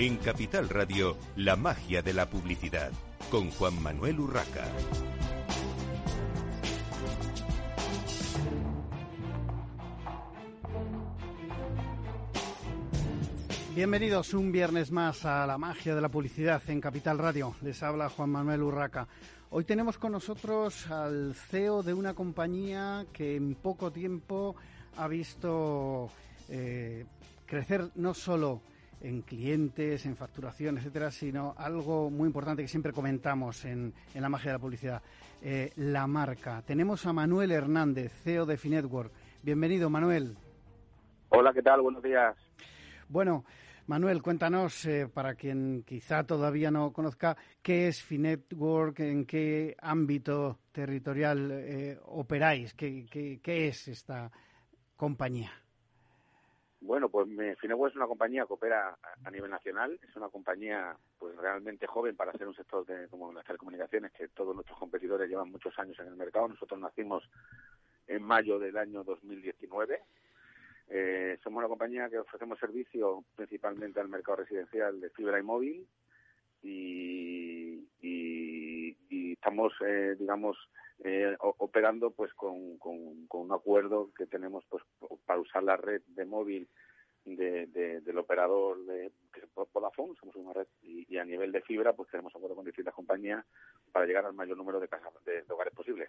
En Capital Radio, la magia de la publicidad, con Juan Manuel Urraca. Bienvenidos un viernes más a la magia de la publicidad en Capital Radio. Les habla Juan Manuel Urraca. Hoy tenemos con nosotros al CEO de una compañía que en poco tiempo ha visto eh, crecer no solo en clientes, en facturación, etcétera, sino algo muy importante que siempre comentamos en, la magia de la publicidad, eh, la marca. Tenemos a Manuel Hernández, CEO de Finetwork. Bienvenido, Manuel. Hola, ¿qué tal? Buenos días. Bueno, Manuel, cuéntanos, eh, para quien quizá todavía no conozca, qué es Finetwork, en qué ámbito territorial eh, operáis, ¿Qué, qué, es esta compañía. Bueno, pues Finetwork es una compañía que opera a, nivel nacional, es una compañía pues realmente joven para ser un sector de, como las telecomunicaciones, que todos nuestros competidores llevan muchos años en el mercado. Nosotros nacimos en mayo del año 2019 eh, somos una compañía que ofrecemos servicio principalmente al mercado residencial de fibra y móvil y, estamos, eh, digamos, eh, operando pues con, un acuerdo que tenemos pues para usar la red de móvil del operador de que Vodafone, somos una red y, a nivel de fibra pues tenemos acuerdo con distintas compañías para llegar al mayor número de casas de hogares posible.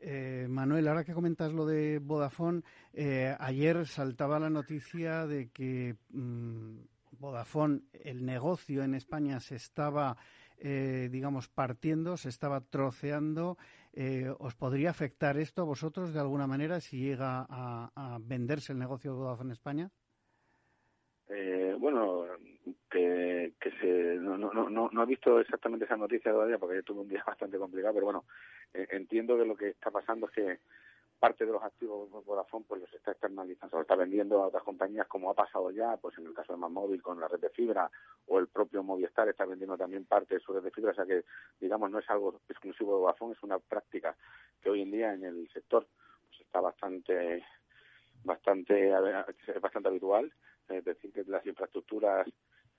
Eh, Manuel, ahora que comentas lo de Vodafone, eh, ayer saltaba la noticia de que mm, Vodafone, el negocio en España se estaba, eh, digamos, partiendo, se estaba troceando. ¿Os podría afectar esto a vosotros de alguna manera si llega a, venderse el negocio de Vodafone España? bueno, que, se, no, no, no, no he visto exactamente esa noticia todavía porque tuve un día bastante complicado, pero bueno, eh, entiendo que lo que está pasando es que parte de los activos de Vodafone pues los está externalizando, los está vendiendo a otras compañías como ha pasado ya, pues en el caso de Más Móvil con la red de fibra o el propio Movistar está vendiendo también parte de su red de fibra, o sea que digamos no es algo exclusivo de Vodafone, es una práctica que hoy en día en el sector pues está bastante bastante bastante habitual, es decir que las infraestructuras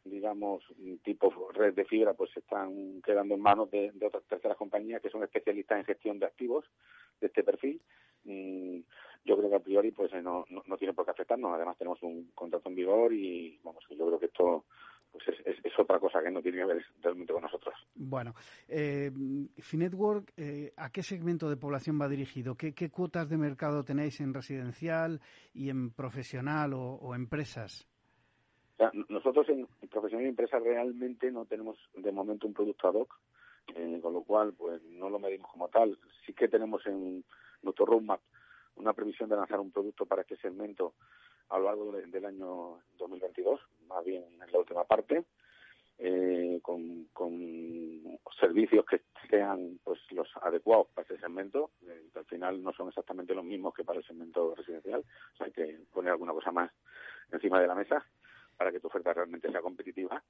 digamos, tipo red de fibra, pues están quedando en manos de, otras terceras compañías que son especialistas en gestión de activos de este perfil. Mm, yo creo que a priori pues eh, no, no, tiene por qué afectarnos. Además tenemos un contrato en vigor y vamos, yo creo que esto pues es, otra cosa que no tiene que ver realmente con nosotros. Bueno, eh, Finetwork, eh, ¿a qué segmento de población va dirigido? ¿Qué, cuotas de mercado tenéis en residencial y en profesional o empresas? Nosotros en profesional y empresa realmente no tenemos de momento un producto ad hoc, eh, con lo cual pues no lo medimos como tal. Sí que tenemos en nuestro roadmap una previsión de lanzar un producto para este segmento a lo largo del año 2022, más bien en la última parte, eh, con, servicios que sean pues los adecuados para ese segmento, eh, que al final no son exactamente los mismos que para el segmento residencial, o sea, hay que poner alguna cosa más encima de la mesa para que tu oferta realmente sea competitiva.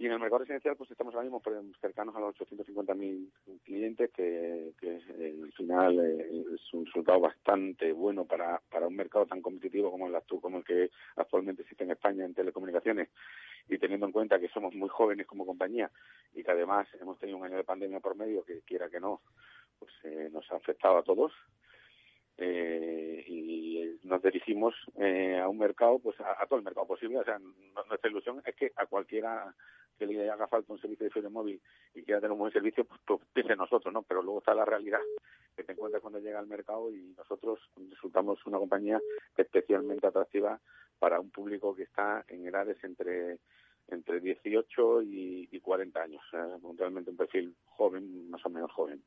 Y en el mercado residencial, pues estamos ahora mismo cercanos a los 850.000 clientes, que, al final eh, es un resultado bastante bueno para, para un mercado tan competitivo como el, como el que actualmente existe en España en telecomunicaciones. Y teniendo en cuenta que somos muy jóvenes como compañía y que además hemos tenido un año de pandemia por medio, que quiera que no, pues eh, nos ha afectado a todos. Eh, y nos dirigimos eh, a un mercado, pues a, todo el mercado posible. O sea, nuestra ilusión es que a cualquiera que le haga falta un servicio de fibra móvil y quiera tener un buen servicio, pues, pues piense nosotros, ¿no? Pero luego está la realidad que te encuentras cuando llega al mercado y nosotros resultamos una compañía especialmente atractiva para un público que está en edades entre entre 18 y, y 40 años, realmente un perfil joven, más o menos joven.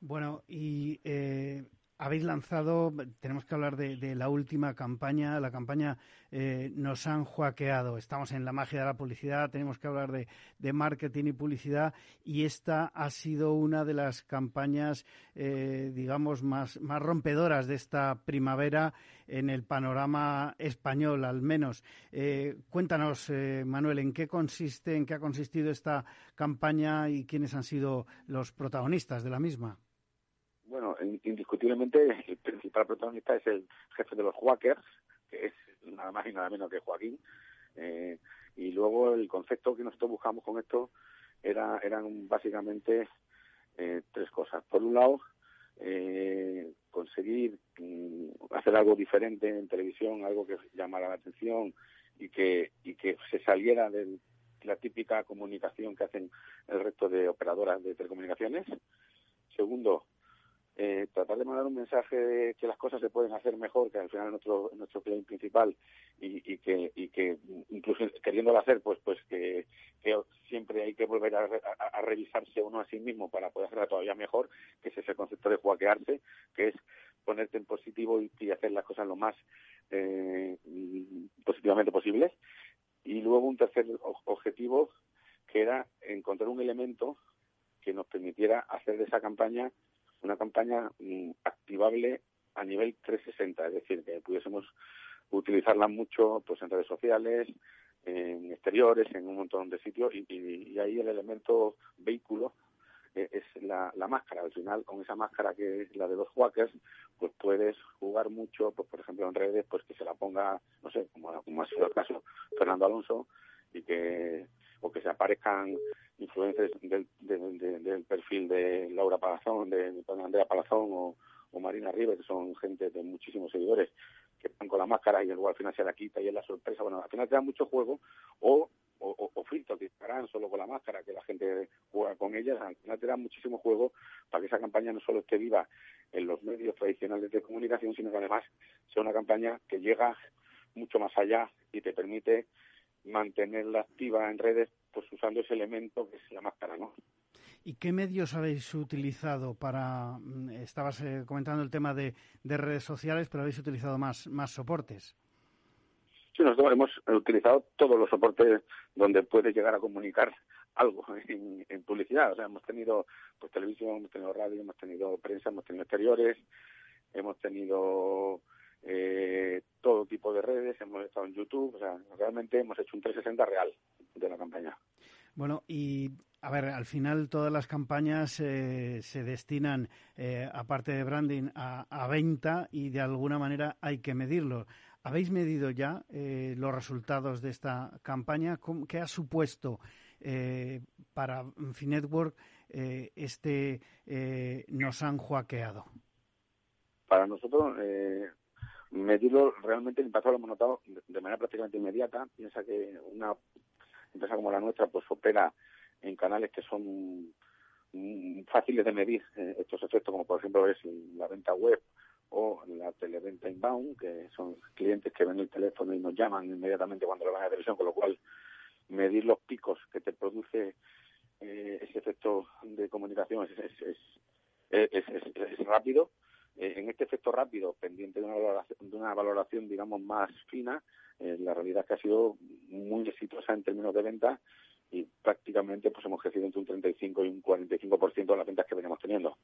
Bueno, y eh, habéis lanzado, tenemos que hablar de, la última campaña, la campaña eh, Nos han juaqueado, estamos en la magia de la publicidad, tenemos que hablar de, marketing y publicidad y esta ha sido una de las campañas, eh, digamos, más, más rompedoras de esta primavera en el panorama español, al menos. Eh, cuéntanos, Manuel, ¿en qué consiste, en qué ha consistido esta campaña y quiénes han sido los protagonistas de la misma? Indiscutiblemente el principal protagonista es el jefe de los Hackers, que es nada más y nada menos que Joaquín. Eh, y luego el concepto que nosotros buscamos con esto era eran básicamente eh, tres cosas. Por un lado, eh, conseguir mm, hacer algo diferente en televisión, algo que llamara la atención y que, y que se saliera de la típica comunicación que hacen el resto de operadoras de telecomunicaciones. Segundo, eh, tratar de mandar un mensaje de que las cosas se pueden hacer mejor, que al final es nuestro, nuestro cliente principal y, que, y que incluso queriéndolo hacer, pues pues que, siempre hay que volver a, a, revisarse uno a sí mismo para poder hacerla todavía mejor, que es ese concepto de juaquearse, que es ponerte en positivo y, hacer las cosas lo más eh, positivamente posibles. Y luego un tercer objetivo que era encontrar un elemento que nos permitiera hacer de esa campaña una campaña mm, activable a nivel 360, es decir, que pudiésemos utilizarla mucho pues en redes sociales, en exteriores, en un montón de sitios y, ahí el elemento vehículo eh, es la, máscara. Al final, con esa máscara que es la de los hackers, pues puedes jugar mucho, pues por ejemplo en redes, pues que se la ponga, no sé, como, como ha sido el caso Fernando Alonso y que o que se aparezcan influencers del, del perfil de Laura Palazón, de, Andrea Palazón o, Marina River, que son gente de muchísimos seguidores que están con la máscara y luego al final se la quita y es la sorpresa. Bueno, al final te da mucho juego o, o, o filtros que estarán solo con la máscara, que la gente juega con ellas. Al final te da muchísimo juego para que esa campaña no solo esté viva en los medios tradicionales de comunicación, sino que además sea una campaña que llega mucho más allá y te permite mantenerla activa en redes pues usando ese elemento que es la máscara, ¿no? ¿Y qué medios habéis utilizado para, mm, estabas eh, comentando el tema de, redes sociales, pero habéis utilizado más, más soportes? Sí, nosotros hemos utilizado todos los soportes donde puedes llegar a comunicar algo en, publicidad. O sea, hemos tenido pues televisión, hemos tenido radio, hemos tenido prensa, hemos tenido exteriores, hemos tenido eh, todo tipo de redes, hemos estado en YouTube, o sea, realmente hemos hecho un 360 real de la campaña. Bueno, y a ver, al final todas las campañas eh, se destinan, eh, aparte de branding, a, venta y de alguna manera hay que medirlo. ¿Habéis medido ya eh, los resultados de esta campaña? ¿Qué ha supuesto para Finetwork este nos han juaqueado? Para nosotros, medirlo realmente el impacto lo hemos notado de manera prácticamente inmediata. Piensa que una empresa como la nuestra pues opera en canales que son fáciles de medir eh, estos efectos, como por ejemplo es la venta web o la televenta inbound, que son clientes que ven el teléfono y nos llaman inmediatamente cuando lo van a la televisión, con lo cual medir los picos que te produce eh, ese efecto de comunicación es, es, es, es rápido eh, en este efecto rápido, pendiente de una valoración, de una valoración digamos, más fina, eh, la realidad es que ha sido muy exitosa en términos de venta y prácticamente pues hemos crecido entre un 35 y un 45% de las ventas que venimos teniendo.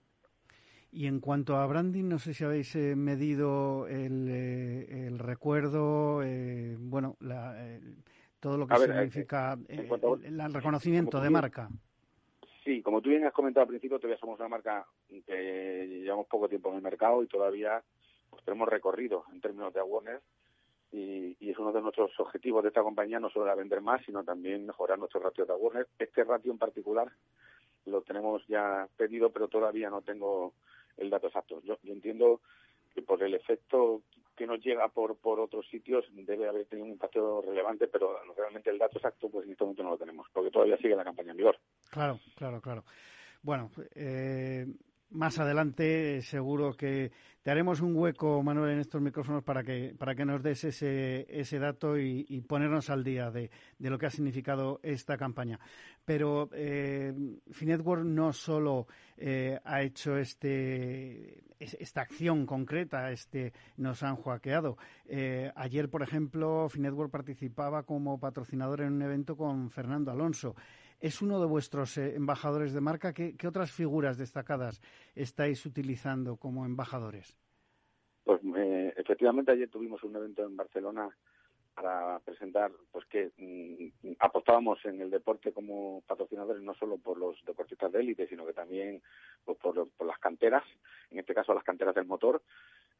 Y en cuanto a branding, no sé si habéis eh, medido el, el recuerdo, bueno, todo lo que significa el, reconocimiento de marca. Sí, como tú bien has comentado al principio, todavía somos una marca que llevamos poco tiempo en el mercado y todavía pues, tenemos recorrido en términos de awareness y, es uno de nuestros objetivos de esta compañía, no solo era vender más, sino también mejorar nuestro ratio de awareness. Este ratio en particular lo tenemos ya pedido, pero todavía no tengo el dato exacto. Yo, yo entiendo que por el efecto que nos llega por, por otros sitios debe haber tenido un impacto relevante, pero realmente el dato exacto pues en este momento no lo tenemos, porque todavía sigue la campaña en vigor. Claro, claro, claro. Bueno, eh, más adelante seguro que te haremos un hueco, Manuel, en estos micrófonos para que, para que nos des ese, ese dato y, ponernos al día de, de, lo que ha significado esta campaña. Pero eh, Finetwork no solo eh, ha hecho este, esta acción concreta, este nos han hackeado. Eh, ayer, por ejemplo, Finetwork participaba como patrocinador en un evento con Fernando Alonso es uno de vuestros eh, embajadores de marca. ¿Qué, otras figuras destacadas estáis utilizando como embajadores? Pues eh, efectivamente ayer tuvimos un evento en Barcelona para presentar pues que mm, apostábamos en el deporte como patrocinadores no solo por los deportistas de élite sino que también pues, por, las canteras en este caso las canteras del motor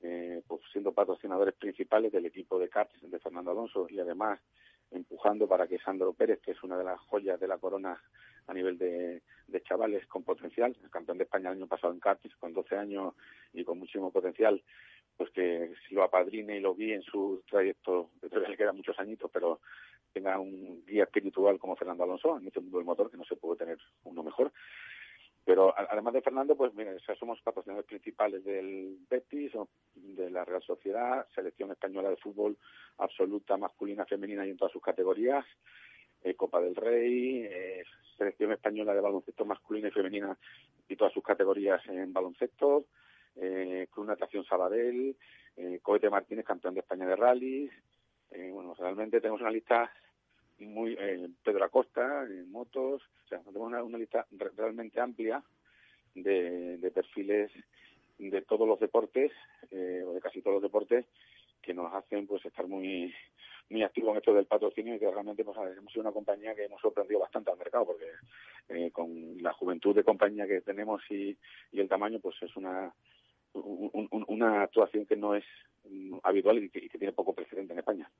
eh, pues siendo patrocinadores principales del equipo de karts de Fernando Alonso y además empujando para que Sandro Pérez, que es una de las joyas de la corona a nivel de, chavales con potencial, el campeón de España el año pasado en Cádiz, con 12 años y con muchísimo potencial, pues que lo apadrine y lo guíe en su trayecto, que le quedan muchos añitos, pero tenga un guía espiritual como Fernando Alonso en este mundo del motor, que no se puede tener uno mejor. Pero además de Fernando, pues mira, somos patrocinadores principales del Betis, de la Real Sociedad, selección española de fútbol absoluta, masculina, femenina y en todas sus categorías, eh, Copa del Rey, eh, selección española de baloncesto masculina y femenina y todas sus categorías en baloncesto, eh, Club Natación Sabadell, eh, Cohete Martínez, campeón de España de rally. Eh, bueno, realmente tenemos una lista muy eh, Pedro Acosta en motos, o sea, tenemos una, lista realmente amplia de, de, perfiles de todos los deportes eh, o de casi todos los deportes que nos hacen pues estar muy muy activos en esto del patrocinio y que realmente pues hemos sido una compañía que hemos sorprendido bastante al mercado porque eh, con la juventud de compañía que tenemos y, y el tamaño pues es una una actuación que no es mm, habitual y que tiene poco precedente en España.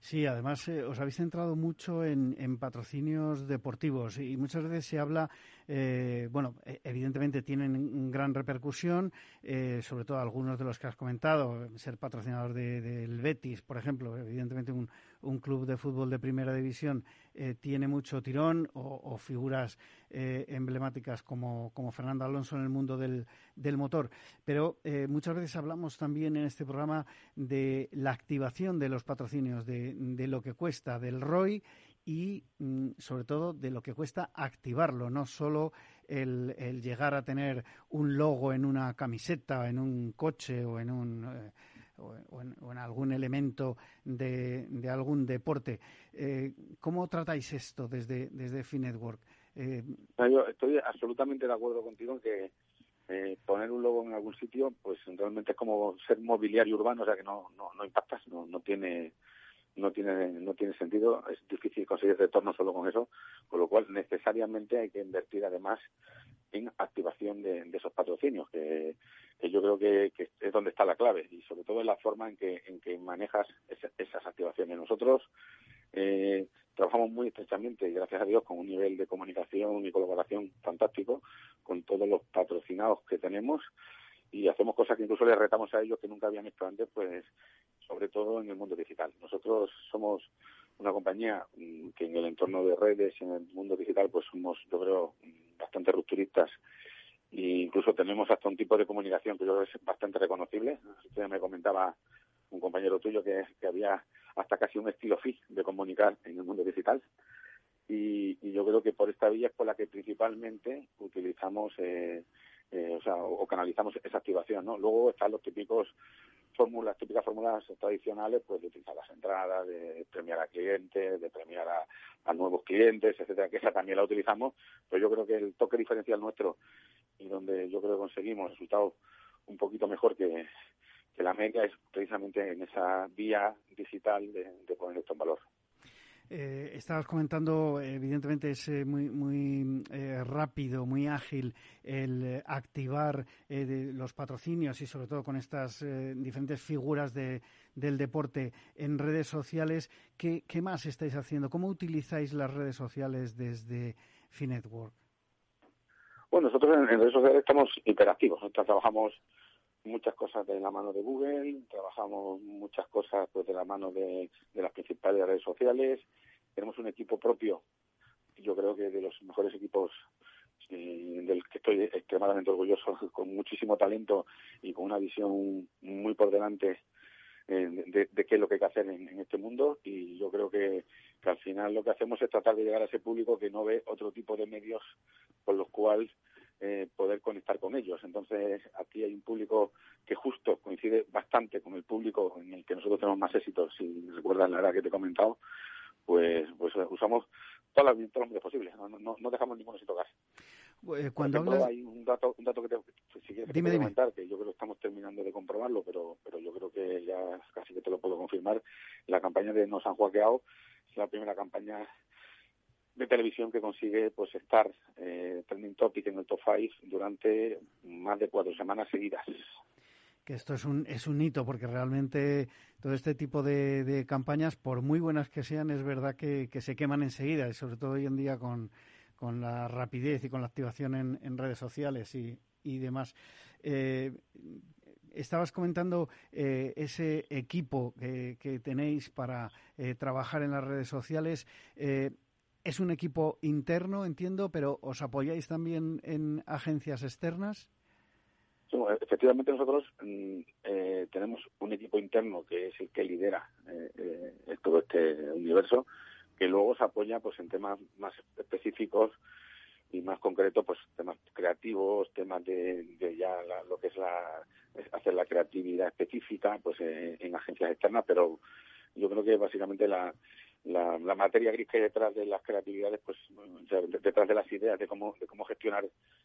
Sí, además eh, os habéis centrado mucho en, patrocinios deportivos y muchas veces se habla, eh, bueno, e, evidentemente tienen gran repercusión, eh, sobre todo algunos de los que has comentado, ser patrocinador del Betis, por ejemplo, evidentemente un, un club de fútbol de primera división eh, tiene mucho tirón o, figuras eh, emblemáticas como, como, Fernando Alonso en el mundo del, del motor. Pero eh, muchas veces hablamos también en este programa de la activación de los patrocinios, de, de lo que cuesta, del ROI y mm, sobre todo de lo que cuesta activarlo, no solo el, el, llegar a tener un logo en una camiseta, en un coche o en un o en, algún elemento de, algún deporte. Eh, ¿Cómo tratáis esto desde, desde Finetwork? Eh, Yo estoy absolutamente de acuerdo contigo en que eh, poner un logo en algún sitio, pues realmente es como ser mobiliario urbano, o sea que no, no, no impactas, no, no tiene no tiene no tiene sentido es difícil conseguir retorno solo con eso con lo cual necesariamente hay que invertir además en activación de, esos patrocinios, que, yo creo que, es donde está la clave y sobre todo en la forma en que, en que manejas esas activaciones. Nosotros eh, trabajamos muy estrechamente y gracias a Dios con un nivel de comunicación y colaboración fantástico con todos los patrocinados que tenemos y hacemos cosas que incluso les retamos a ellos que nunca habían hecho antes, pues sobre todo en el mundo digital. Nosotros somos una compañía mm, que en el entorno de redes y en el mundo digital pues somos, yo creo, bastante rupturistas e incluso tenemos hasta un tipo de comunicación que yo creo es bastante reconocible. Usted me comentaba un compañero tuyo que, que había hasta casi un estilo fit de comunicar en el mundo digital. Y, y, yo creo que por esta vía es por la que principalmente utilizamos eh, eh, o sea, o, canalizamos esa activación, ¿no? Luego están los típicos fórmulas, típicas fórmulas tradicionales, pues de utilizar las entradas, de premiar a clientes, de premiar a, nuevos clientes, etcétera, que esa también la utilizamos, pero yo creo que el toque diferencial nuestro y donde yo creo que conseguimos resultados un poquito mejor que, que la media es precisamente en esa vía digital de, de poner esto en valor. Eh, estabas comentando, evidentemente es eh, muy, muy eh, rápido, muy ágil el eh, activar los patrocinios y sobre todo con estas diferentes figuras de, del deporte en redes sociales. ¿Qué, ¿Qué, más estáis haciendo? ¿Cómo utilizáis las redes sociales desde Finetwork? Bueno, nosotros en, redes sociales estamos interactivos. Nosotros trabajamos muchas cosas de la mano de Google, trabajamos muchas cosas pues de la mano de, las principales redes sociales, tenemos un equipo propio, yo creo que de los mejores equipos eh, del que estoy extremadamente orgulloso, con muchísimo talento y con una visión muy por delante eh, de, qué es lo que hay que hacer en, este mundo. Y yo creo que, que, al final lo que hacemos es tratar de llegar a ese público que no ve otro tipo de medios con los cuales eh, poder conectar con ellos. Entonces, aquí hay un público que justo coincide bastante con el público en el que nosotros tenemos más éxito. Si recuerdas la edad que te he comentado, pues, pues usamos todas las, todos los medios posibles, no, no, no dejamos ninguno sin tocar. Eh, cuando Hay un dato, un dato que te, si quieres que comentar, que yo creo que estamos terminando de comprobarlo, pero, pero yo creo que ya casi que te lo puedo confirmar. La campaña de Nos han juaqueado es la primera campaña de televisión que consigue pues estar eh, trending topic en el top 5 durante más de cuatro semanas seguidas. que esto es un, es un hito, porque realmente todo este tipo de, campañas, por muy buenas que sean, es verdad que, se queman enseguida, y sobre todo hoy en día con, con la rapidez y con la activación en, redes sociales y, y demás. Eh, estabas comentando eh, ese equipo que, tenéis para eh, trabajar en las redes sociales. Es un equipo interno, entiendo, pero ¿os apoyáis también en agencias externas? efectivamente nosotros mm, eh, tenemos un equipo interno que es el que lidera eh, eh, todo este universo, que luego se apoya pues en temas más específicos y más concretos, pues temas creativos, temas de, ya lo que es la hacer la creatividad específica, pues en agencias externas, pero yo creo que básicamente la, la, materia gris que hay detrás de las creatividades, pues detrás de las ideas de cómo, de cómo gestionar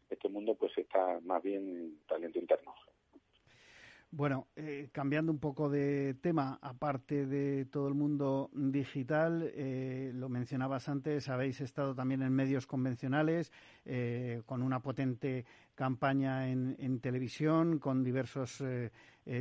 este mundo, pues está más bien en talento interno. Bueno, eh, cambiando un poco de tema, aparte de todo el mundo digital, eh, lo mencionabas antes, habéis estado también en medios convencionales, eh, con una potente campaña en, televisión, con diversos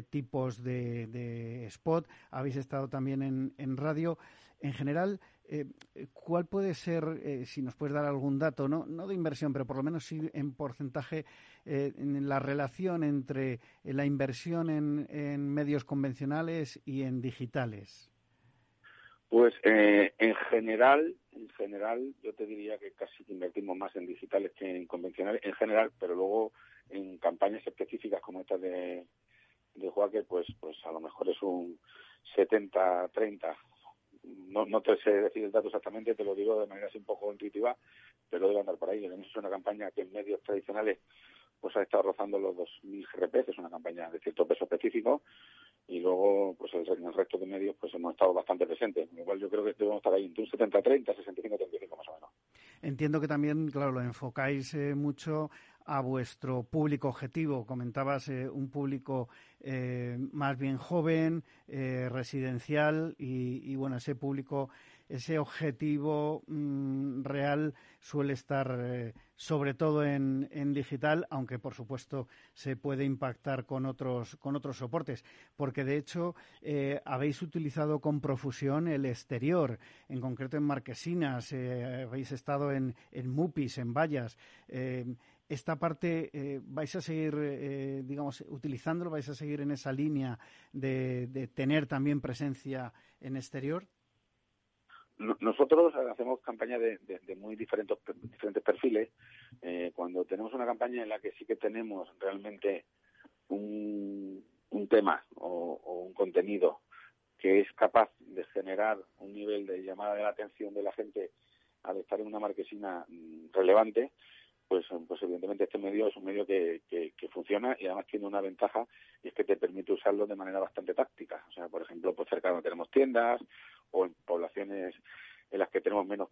tipos de, spot, habéis estado también en, en radio. En general, eh, ¿cuál puede ser, eh, si nos puedes dar algún dato, no, no de inversión, pero por lo menos sí en porcentaje, eh, en la relación entre la inversión en, medios convencionales y en digitales? Pues en general, en general, yo te diría que casi invertimos más en digitales que en convencionales, en general, pero luego en campañas específicas como esta de, de Joaquín, pues, pues a lo mejor es un 70-30 no, no te sé decir el dato exactamente, te lo digo de manera así un poco intuitiva, pero debe andar por ahí. Hemos hecho una campaña que en medios tradicionales pues ha estado rozando los 2.000 GRP, es una campaña de cierto peso específico, y luego pues en el resto de medios pues hemos estado bastante presentes, con yo creo que debemos estar ahí entre un 70-30, 65-35 más o menos. Entiendo que también, claro, lo enfocáis eh, mucho a vuestro público objetivo. Comentabas eh, un público eh, más bien joven, eh, residencial y, bueno, ese público, ese objetivo mm, real suele estar sobre todo en, digital, aunque por supuesto se puede impactar con otros, con otros soportes, porque de hecho habéis utilizado con profusión el exterior, en concreto en Marquesinas, habéis estado en, en Mupis, en Vallas esta parte eh, vais a seguir, eh, digamos, utilizándolo, vais a seguir en esa línea de, tener también presencia en exterior. Nosotros hacemos campañas de, muy diferentes, diferentes perfiles. Eh, cuando tenemos una campaña en la que sí que tenemos realmente un, tema o, un contenido que es capaz de generar un nivel de llamada de la atención de la gente al estar en una marquesina mm, relevante, pues, pues evidentemente este medio es un medio que, que, funciona y además tiene una ventaja y es que te permite usarlo de manera bastante táctica. O sea, por ejemplo, pues cerca donde tenemos tiendas o en poblaciones en las que tenemos menos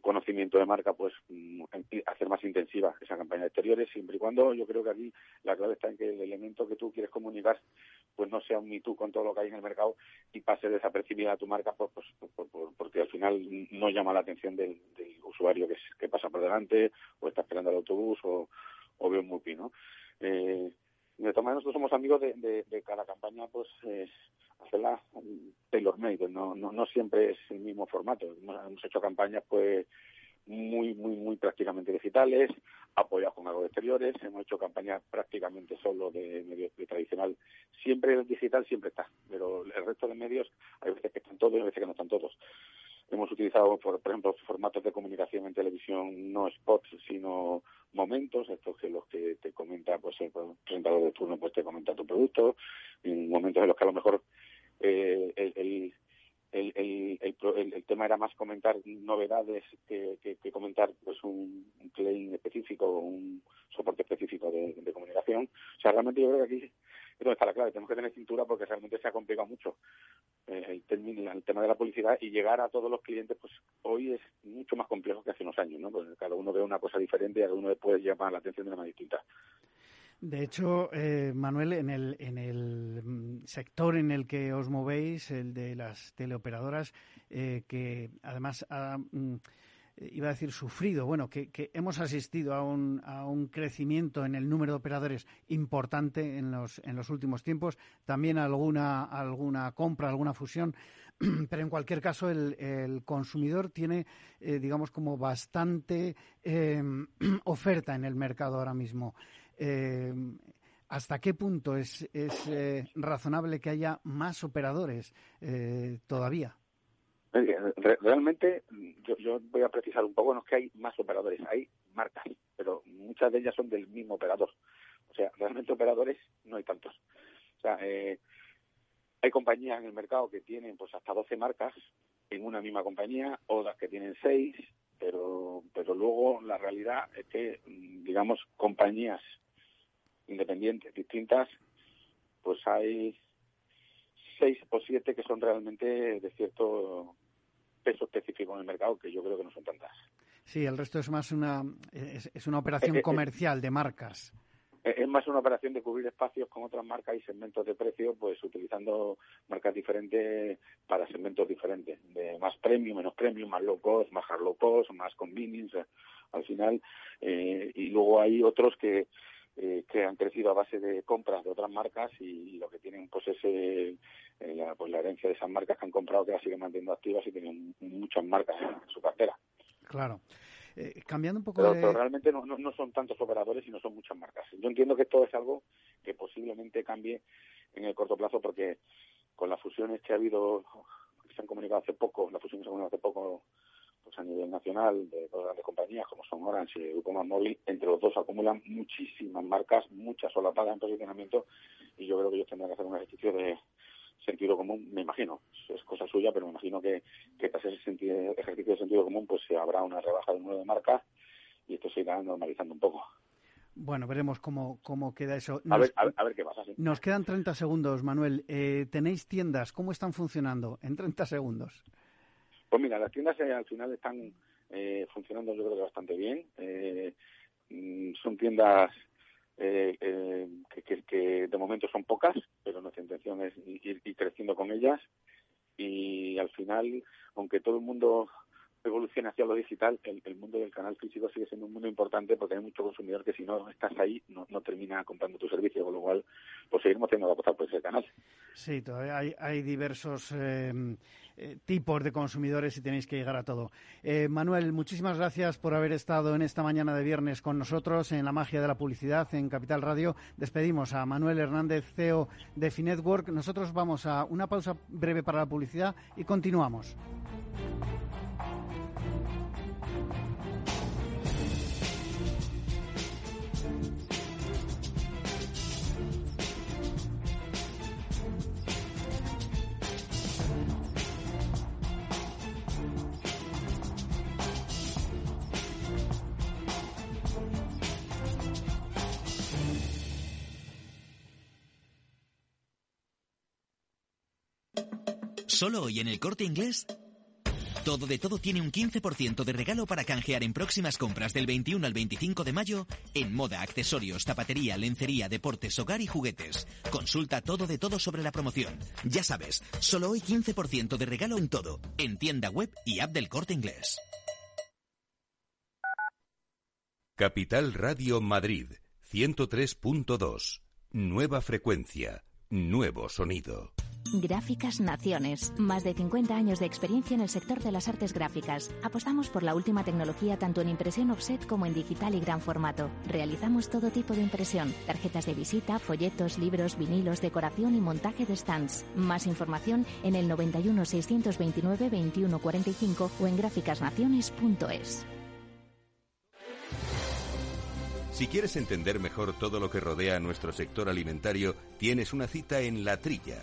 conocimiento de marca, pues mm, hacer más intensiva esa campaña de exteriores, siempre y cuando yo creo que aquí la clave está en que el elemento que tú quieres comunicar pues no sea un me con todo lo que hay en el mercado y pase desapercibida a tu marca pues, pues porque al final no llama la atención del, usuario que, que, pasa por delante o está esperando el autobús o, o ve un mupi, ¿no? Eh, de todas maneras, nosotros somos amigos de, de, cada campaña, pues eh, hacerla tailor-made, no, no, no siempre es el mismo formato. Hemos, hecho campañas, pues, muy, muy, muy prácticamente digitales, apoyadas con algo de exteriores, hemos hecho campañas prácticamente solo de medios tradicional. Siempre el digital siempre está, pero el resto de medios hay veces que están todos y hay veces que no están todos. Hemos utilizado, por, ejemplo, formatos de comunicación en televisión, no spots, sino momentos, estos que los que te comenta pues el presentador de turno pues te comenta tu producto, en momentos en los que a lo mejor eh, el, el, el, el, tema era más comentar novedades que, que, comentar pues un, claim específico o un soporte específico de, comunicación. O sea, realmente yo creo que aquí es donde está la clave. Tenemos que tener cintura porque realmente se ha complicado mucho eh, el, el, tema de la publicidad y llegar a todos los clientes, pues hoy es mucho más complejo que hace unos años, ¿no? Cada uno ve una cosa diferente y cada uno puede llamar la atención de una manera distinta. De hecho, eh, Manuel, en el, en el mm, sector en el que os movéis, el de las teleoperadoras, eh, que además ha, mm, eh, iba a decir sufrido, bueno, que, hemos asistido a un, a un, crecimiento en el número de operadores importante en los, en los últimos tiempos, también alguna, alguna compra, alguna fusión, pero en cualquier caso el, consumidor tiene, eh, digamos, como bastante em, oferta en el mercado ahora mismo. Em, ¿Hasta qué punto es, es eh, razonable que haya más operadores todavía? Realmente, yo, voy a precisar un poco, no es que hay más operadores, hay marcas, pero muchas de ellas son del mismo operador. O sea, realmente operadores no hay tantos. O sea, eh, hay compañías en el mercado que tienen pues hasta 12 marcas en una misma compañía, otras que tienen 6, pero, pero luego la realidad es que, digamos, compañías independientes, distintas, pues hay seis o siete que son realmente de cierto peso específico en el mercado, que yo creo que no son tantas. Sí, el resto es más una, es, una operación eh, eh, comercial de marcas. Eh, es más una operación de cubrir espacios con otras marcas y segmentos de precio, pues utilizando marcas diferentes para segmentos diferentes, de más premium, menos premium, más low cost, más hard low cost, más convenience, al final. y luego hay otros que eh, que han crecido a base de compras de otras marcas y, lo que tienen pues es eh, la, pues la herencia de esas marcas que han comprado que las siguen manteniendo activas y tienen muchas marcas en, su cartera. Claro. Eh, cambiando un poco pero, pero realmente no, no, son tantos operadores, sino son muchas marcas. Yo entiendo que esto es algo que posiblemente cambie en el corto plazo porque con las fusiones que ha habido, que se han comunicado hace poco, las fusiones que se han comunicado hace poco pues a nivel nacional de dos grandes compañías como son Orange y Grupo Móvil, entre los dos acumulan muchísimas marcas, muchas solapadas en posicionamiento y yo creo que ellos tendrán que hacer un ejercicio de sentido común, me imagino, es cosa suya, pero me imagino que, que tras ese sentido, ejercicio de sentido común pues se habrá una rebaja de número de marcas y esto se irá normalizando un poco. Bueno, veremos cómo, cómo queda eso. a, ver, a, ver, qué pasa. Nos quedan 30 segundos, Manuel. Eh, ¿Tenéis tiendas? ¿Cómo están funcionando? En 30 segundos. Pues mira, las tiendas eh, al final están eh, funcionando yo creo que bastante bien. Eh, mm, son tiendas que, de momento son pocas, pero nuestra intención es ir, creciendo con ellas. Y al final, aunque todo el mundo evolucione hacia lo digital, el, mundo del canal físico sigue siendo un mundo importante porque hay mucho consumidor que si no estás ahí no, termina comprando tu servicio, con lo cual pues seguiremos teniendo que apostar por ese canal. Sí, todavía hay, hay diversos eh, tipos de consumidores y tenéis que llegar a todo. Eh, Manuel, muchísimas gracias por haber estado en esta mañana de viernes con nosotros en la magia de la publicidad en Capital Radio. Despedimos a Manuel Hernández, CEO de Finetwork. Nosotros vamos a una pausa breve para la publicidad y continuamos. Solo hoy en el corte inglés. Todo de todo tiene un 15% de regalo para canjear en próximas compras del 21 al 25 de mayo en moda, accesorios, zapatería, lencería, deportes, hogar y juguetes. Consulta todo de todo sobre la promoción. Ya sabes, solo hoy 15% de regalo en todo, en tienda web y app del corte inglés. Capital Radio Madrid, 103.2. Nueva frecuencia, nuevo sonido. Gráficas Naciones. Más de 50 años de experiencia en el sector de las artes gráficas. Apostamos por la última tecnología tanto en impresión offset como en digital y gran formato. Realizamos todo tipo de impresión. Tarjetas de visita, folletos, libros, vinilos, decoración y montaje de stands. Más información en el 91 629 2145 o en gráficasnaciones.es. Si quieres entender mejor todo lo que rodea a nuestro sector alimentario, tienes una cita en La Trilla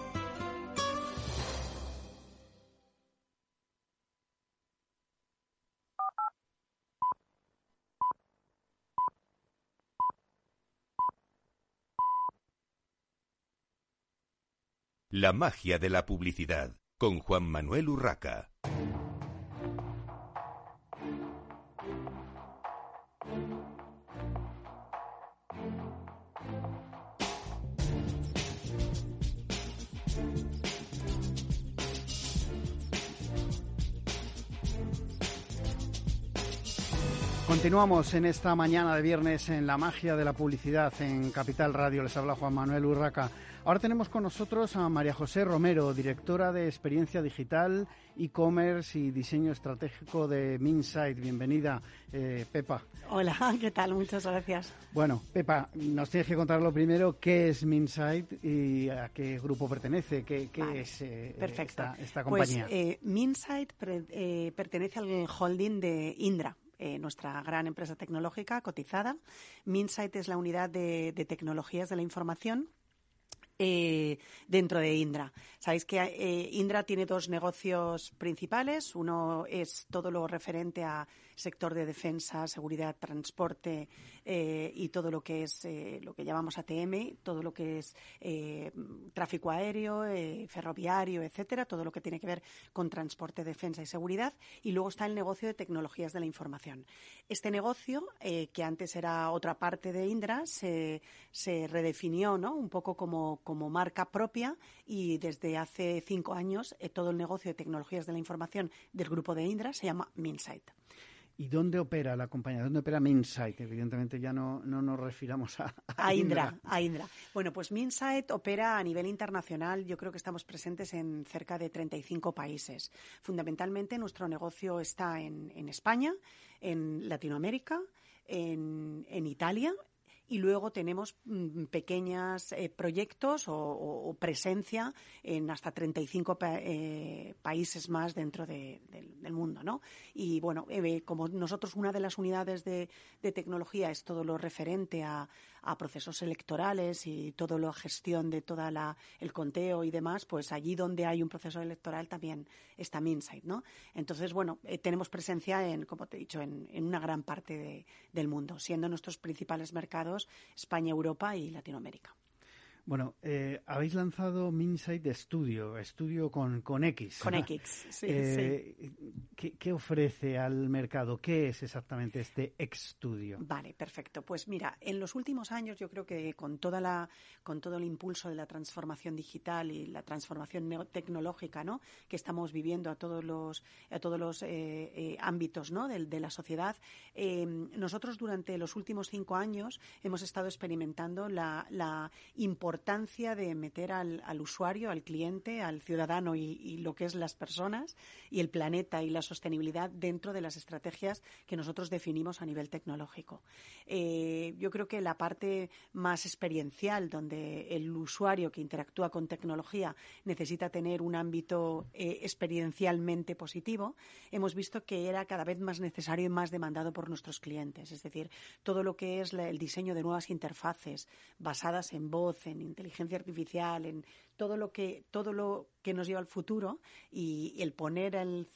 La magia de la publicidad, con Juan Manuel Urraca. Continuamos en esta mañana de viernes en la magia de la publicidad en Capital Radio. Les habla Juan Manuel Urraca. Ahora tenemos con nosotros a María José Romero, directora de Experiencia Digital, E-Commerce y Diseño Estratégico de Minsight. Bienvenida, eh, Pepa. Hola, ¿qué tal? Muchas gracias. Bueno, Pepa, nos tienes que contar lo primero qué es Minsight y a qué grupo pertenece, qué, es eh, esta, esta, pues, compañía. Pues eh, Minsight pertenece al holding de Indra. Eh, nuestra gran empresa tecnológica cotizada. Minsight es la unidad de, tecnologías de la información eh, dentro de Indra. Sabéis que eh, Indra tiene dos negocios principales. Uno es todo lo referente a sector de defensa, seguridad, transporte eh, y todo lo que es eh, lo que llamamos ATM, todo lo que es eh, tráfico aéreo, ferroviario, etcétera, todo lo que tiene que ver con transporte, defensa y seguridad. Y luego está el negocio de tecnologías de la información. Este negocio, que antes era otra parte de Indra, se, redefinió ¿no? un poco como, como marca propia y desde hace cinco años todo el negocio de tecnologías de la información del grupo de Indra se llama Minsight. ¿Y dónde opera la compañía? ¿Dónde opera Minsight? Evidentemente ya no, no nos refiramos a, a, Indra. A Indra. Bueno, pues Minsight opera a nivel internacional. Yo creo que estamos presentes en cerca de 35 países. Fundamentalmente nuestro negocio está en, en España, en Latinoamérica, en, en Italia y luego tenemos mm, pequeños eh, proyectos o, presencia en hasta 35 eh, países más dentro del mundo, ¿no? Y bueno, eh, como nosotros una de las unidades de, de tecnología es todo lo referente a, a procesos electorales y toda la gestión de toda la el conteo y demás, pues allí donde hay un proceso electoral también está Minsight, ¿no? Entonces, bueno, eh, tenemos presencia en, como te he dicho, en, en una gran parte del mundo, siendo nuestros principales mercados España, Europa y Latinoamérica. Bueno, eh, habéis lanzado Minsight Studio, estudio con, con X. Con X, sí, eh, ¿qué, ofrece al mercado? ¿Qué es exactamente este X Studio? Vale, perfecto. Pues mira, en los últimos años yo creo que con toda la, con todo el impulso de la transformación digital y la transformación tecnológica, ¿no? Que estamos viviendo a todos los, a todos los eh, ámbitos, ¿no? De, de la sociedad. nosotros durante los últimos cinco años hemos estado experimentando la, la importancia importancia de meter al, usuario, al cliente, al ciudadano y, lo que es las personas y el planeta y la sostenibilidad dentro de las estrategias que nosotros definimos a nivel tecnológico. Eh, yo creo que la parte más experiencial, donde el usuario que interactúa con tecnología necesita tener un ámbito eh, experiencialmente positivo, hemos visto que era cada vez más necesario y más demandado por nuestros clientes. Es decir, todo lo que es el diseño de nuevas interfaces basadas en voz, en inteligencia artificial, en todo lo que todo lo que nos lleva al futuro y, el poner al,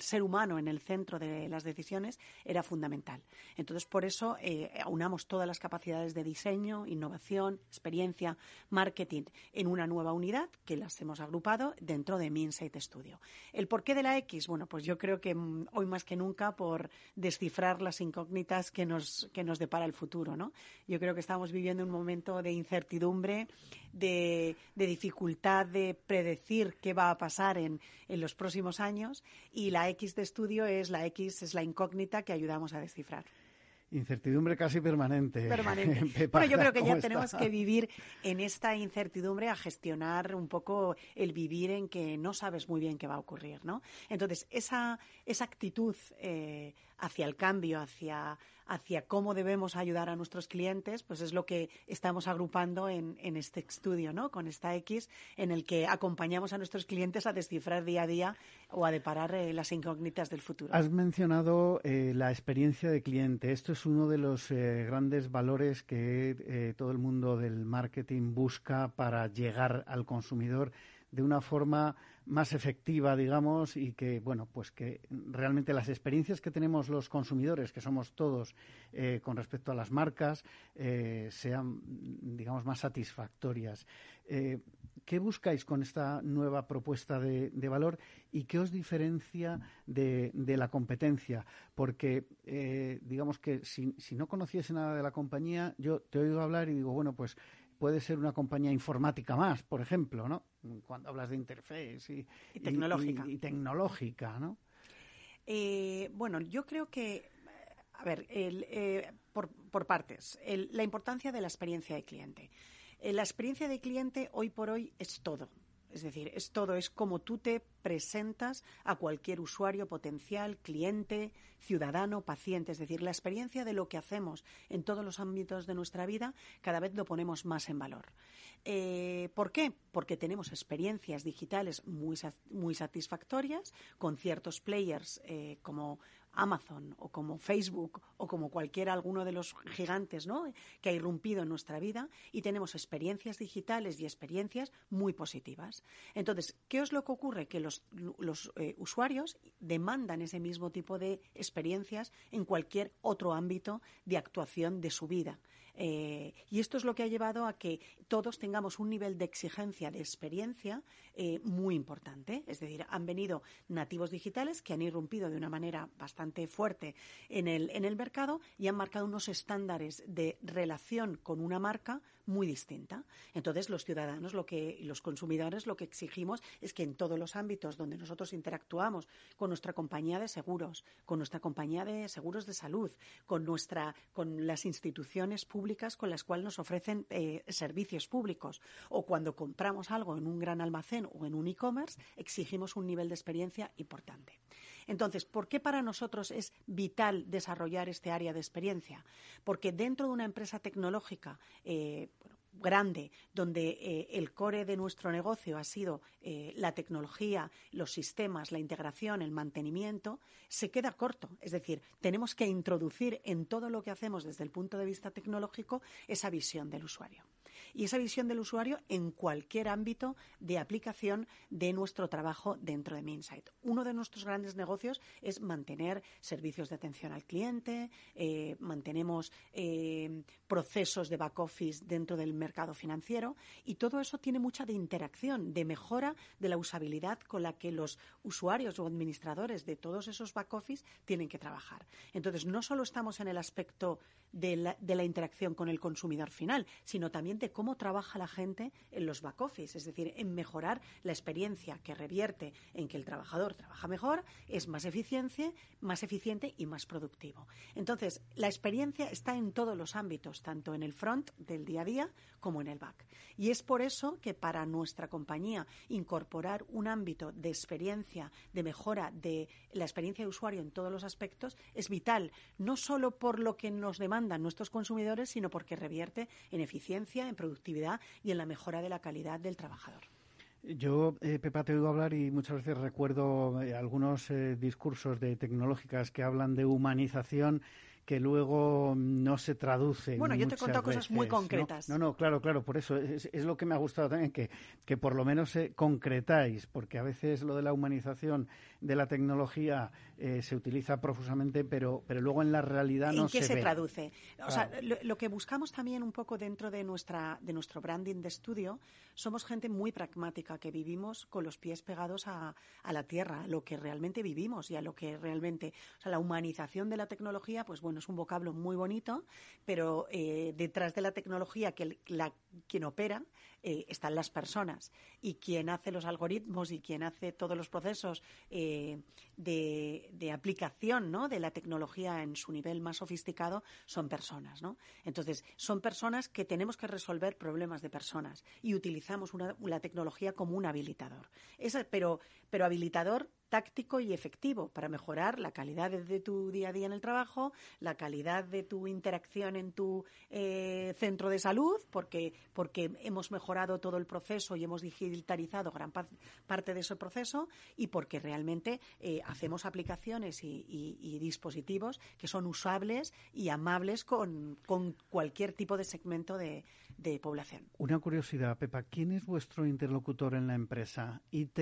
ser humano en el centro de las decisiones era fundamental. Entonces, por eso eh, aunamos todas las capacidades de diseño, innovación, experiencia, marketing en una nueva unidad que las hemos agrupado dentro de Minsight Studio. ¿El porqué de la X? Bueno, pues yo creo que mm, hoy más que nunca por descifrar las incógnitas que nos, que nos depara el futuro, ¿no? Yo creo que estamos viviendo un momento de incertidumbre, de, de dificultad de predecir qué va a pasar en, en los próximos años y la X de estudio es la X, es la incógnita que ayudamos a descifrar. Incertidumbre casi permanente. Permanente. bueno, yo creo que ya tenemos que vivir en esta incertidumbre a gestionar un poco el vivir en que no sabes muy bien qué va a ocurrir, ¿no? Entonces, esa, esa actitud eh, hacia el cambio, hacia, hacia cómo debemos ayudar a nuestros clientes, pues es lo que estamos agrupando en, este estudio, ¿no? Con esta X, en el que acompañamos a nuestros clientes a descifrar día a día o a deparar eh, las incógnitas del futuro. Has mencionado eh, la experiencia de cliente. Esto es uno de los eh, grandes valores que todo el mundo del marketing busca para llegar al consumidor de una forma más efectiva, digamos, y que, bueno, pues que realmente las experiencias que tenemos los consumidores, que somos todos eh, con respecto a las marcas, eh, sean, digamos, más satisfactorias. Eh, ¿Qué buscáis con esta nueva propuesta de, valor y qué os diferencia de, la competencia? Porque, digamos que si, si no conociese nada de la compañía, yo te oigo hablar y digo, bueno, pues puede ser una compañía informática más, por ejemplo, ¿no? Cuando hablas de interface y, tecnológica. Y, tecnológica, ¿no? Eh, bueno, yo creo que, a ver, eh, por, partes, la importancia de la experiencia de cliente. Eh, la experiencia de cliente hoy por hoy es todo. Es decir, es todo, es como tú te presentas a cualquier usuario potencial, cliente, ciudadano, paciente. Es decir, la experiencia de lo que hacemos en todos los ámbitos de nuestra vida cada vez lo ponemos más en valor. Eh, ¿Por qué? Porque tenemos experiencias digitales muy, muy satisfactorias con ciertos players eh, como Amazon o como Facebook o como cualquier alguno de los gigantes ¿no? que ha irrumpido en nuestra vida y tenemos experiencias digitales y experiencias muy positivas. Entonces, ¿qué es lo que ocurre? Que los, eh, usuarios demandan ese mismo tipo de experiencias en cualquier otro ámbito de actuación de su vida. Eh, y esto es lo que ha llevado a que todos tengamos un nivel de exigencia, de experiencia eh, muy importante. Es decir, han venido nativos digitales que han irrumpido de una manera bastante fuerte en el, en el mercado y han marcado unos estándares de relación con una marca muy distinta. Entonces, los ciudadanos lo que, los consumidores lo que exigimos es que en todos los ámbitos donde nosotros interactuamos con nuestra compañía de seguros, con nuestra compañía de seguros de salud, con, nuestra, con las instituciones públicas con las cuales nos ofrecen eh, servicios públicos, o cuando compramos algo en un gran almacén o en un e-commerce, exigimos un nivel de experiencia importante. Entonces, ¿por qué para nosotros es vital desarrollar este área de experiencia? Porque dentro de una empresa tecnológica, eh, grande, donde eh, el core de nuestro negocio ha sido eh, la tecnología, los sistemas, la integración, el mantenimiento, se queda corto. Es decir, tenemos que introducir en todo lo que hacemos desde el punto de vista tecnológico esa visión del usuario y esa visión del usuario en cualquier ámbito de aplicación de nuestro trabajo dentro de Minsight. Uno de nuestros grandes negocios es mantener servicios de atención al cliente, eh, mantenemos eh, procesos de back office dentro del mercado financiero y todo eso tiene mucha de interacción, de mejora de la usabilidad con la que los usuarios o administradores de todos esos back office tienen que trabajar. Entonces, no solo estamos en el aspecto de la, interacción con el consumidor final, sino también de cómo trabaja la gente en los back office, es decir, en mejorar la experiencia que revierte en que el trabajador trabaja mejor, es más eficiente, más eficiente y más productivo. Entonces, la experiencia está en todos los ámbitos, tanto en el front del día a día como en el back. Y es por eso que para nuestra compañía incorporar un ámbito de experiencia, de mejora de la experiencia de usuario en todos los aspectos es vital, no solo por lo que nos demanda nuestros consumidores, sino porque revierte en eficiencia, en productividad y en la mejora de la calidad del trabajador. Yo, eh, Pepa, te oigo hablar y muchas veces recuerdo eh, algunos eh, discursos de tecnológicas que hablan de humanización que luego no se traduce. Bueno, yo te he contado cosas muy concretas. ¿no? no, claro, claro, por eso es, lo que me ha gustado también, que, que por lo menos concretáis, porque a veces lo de la humanización de la tecnología eh, se utiliza profusamente, pero, pero luego en la realidad no se ¿En qué se, traduce? O sea, lo, que buscamos también un poco dentro de, nuestra, de nuestro branding de estudio, somos gente muy pragmática, que vivimos con los pies pegados a, a la tierra, a lo que realmente vivimos y a lo que realmente... O sea, la humanización de la tecnología, pues bueno, es un vocablo muy bonito, pero eh, detrás de la tecnología, que la, quien opera eh, están las personas y quien hace los algoritmos y quien hace todos los procesos eh, de, aplicación ¿no? de la tecnología en su nivel más sofisticado son personas. ¿no? Entonces, son personas que tenemos que resolver problemas de personas y utilizamos una, la tecnología como un habilitador. pero, pero habilitador táctico y efectivo para mejorar la calidad de, tu día a día en el trabajo, la calidad de tu interacción en tu eh, centro de salud, porque porque hemos mejorado todo el proceso y hemos digitalizado gran parte de ese proceso y porque realmente eh, hacemos aplicaciones y, dispositivos que son usables y amables con, cualquier tipo de segmento de, de población. Una curiosidad, Pepa, ¿quién es vuestro interlocutor en la empresa? ¿IT,